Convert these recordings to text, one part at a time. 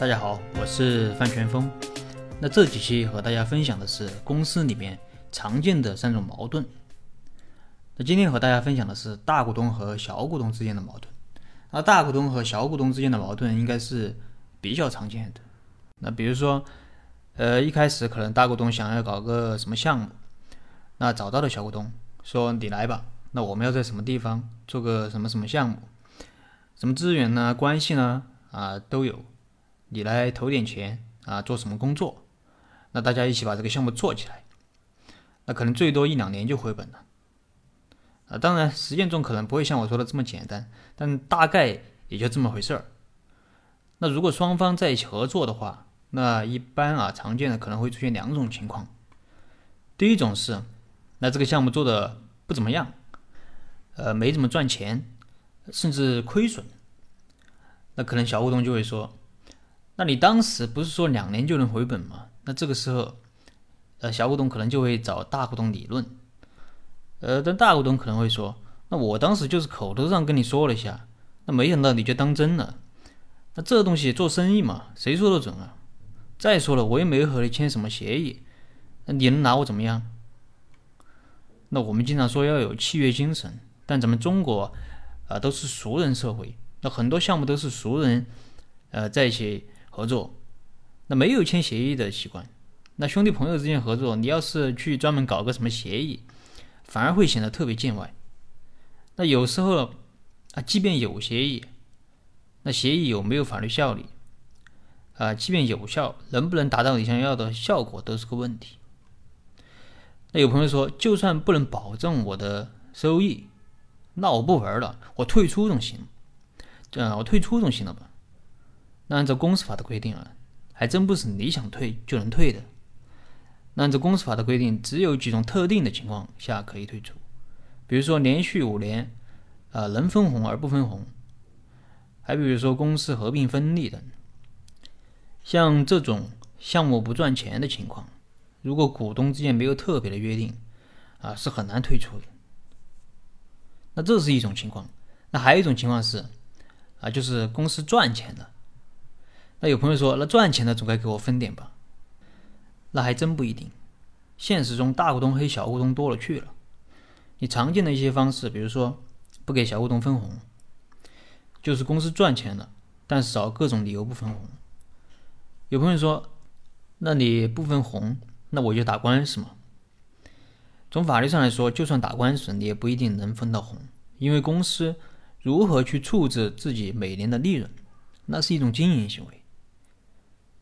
大家好，我是范全峰。那这几期和大家分享的是公司里面常见的三种矛盾。那今天和大家分享的是大股东和小股东之间的矛盾。那大股东和小股东之间的矛盾应该是比较常见的。那比如说，呃，一开始可能大股东想要搞个什么项目，那找到了小股东说：“你来吧，那我们要在什么地方做个什么什么项目，什么资源呢、关系呢啊都有。”你来投点钱啊，做什么工作？那大家一起把这个项目做起来，那可能最多一两年就回本了。啊，当然实践中可能不会像我说的这么简单，但大概也就这么回事儿。那如果双方在一起合作的话，那一般啊常见的可能会出现两种情况。第一种是，那这个项目做的不怎么样，呃，没怎么赚钱，甚至亏损，那可能小股东就会说。那你当时不是说两年就能回本吗？那这个时候，呃，小股东可能就会找大股东理论，呃，但大股东可能会说，那我当时就是口头上跟你说了一下，那没想到你就当真了。那这东西做生意嘛，谁说的准啊？再说了，我又没和你签什么协议，那你能拿我怎么样？那我们经常说要有契约精神，但咱们中国啊都是熟人社会，那很多项目都是熟人，呃，在一起。合作，那没有签协议的习惯，那兄弟朋友之间合作，你要是去专门搞个什么协议，反而会显得特别见外。那有时候啊，即便有协议，那协议有没有法律效力啊？即便有效，能不能达到你想要的效果，都是个问题。那有朋友说，就算不能保证我的收益，那我不玩了，我退出总行，这我退出总行了吧？那按照公司法的规定啊，还真不是你想退就能退的。那按照公司法的规定，只有几种特定的情况下可以退出，比如说连续五年，啊能分红而不分红，还比如说公司合并分立等。像这种项目不赚钱的情况，如果股东之间没有特别的约定，啊是很难退出的。那这是一种情况。那还有一种情况是，啊就是公司赚钱了。那有朋友说，那赚钱的总该给我分点吧？那还真不一定。现实中，大股东黑小股东多了去了。你常见的一些方式，比如说不给小股东分红，就是公司赚钱了，但是找各种理由不分红。有朋友说，那你不分红，那我就打官司嘛。从法律上来说，就算打官司，你也不一定能分到红，因为公司如何去处置自己每年的利润，那是一种经营行为。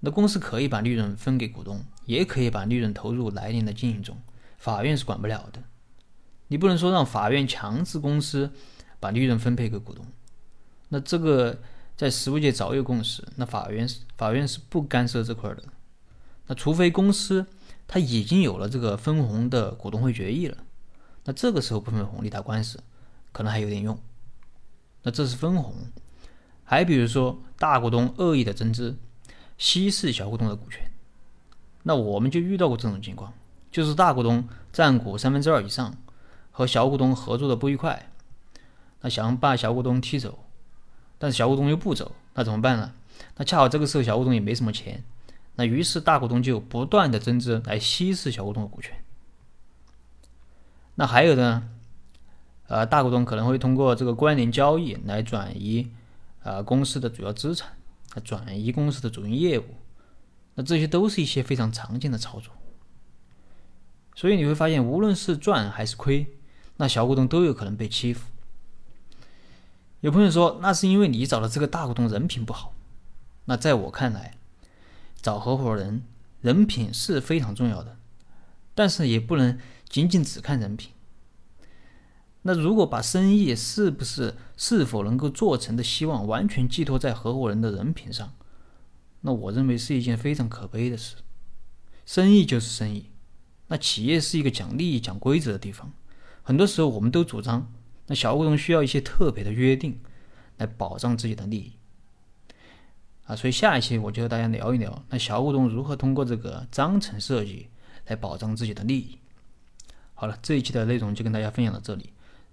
那公司可以把利润分给股东，也可以把利润投入来年的经营中，法院是管不了的。你不能说让法院强制公司把利润分配给股东，那这个在实务界早有共识，那法院法院是不干涉这块的。那除非公司它已经有了这个分红的股东会决议了，那这个时候不分红，你打官司可能还有点用。那这是分红，还比如说大股东恶意的增资。稀释小股东的股权，那我们就遇到过这种情况，就是大股东占股三分之二以上，和小股东合作的不愉快，那想把小股东踢走，但是小股东又不走，那怎么办呢？那恰好这个时候小股东也没什么钱，那于是大股东就不断的增资来稀释小股东的股权。那还有呢，呃，大股东可能会通过这个关联交易来转移呃公司的主要资产。转移公司的主营业务，那这些都是一些非常常见的操作。所以你会发现，无论是赚还是亏，那小股东都有可能被欺负。有朋友说，那是因为你找的这个大股东人品不好。那在我看来，找合伙人人品是非常重要的，但是也不能仅仅只看人品。那如果把生意是不是是否能够做成的希望完全寄托在合伙人的人品上，那我认为是一件非常可悲的事。生意就是生意，那企业是一个讲利益、讲规则的地方。很多时候，我们都主张，那小股东需要一些特别的约定来保障自己的利益。啊，所以下一期我就和大家聊一聊，那小股东如何通过这个章程设计来保障自己的利益。好了，这一期的内容就跟大家分享到这里。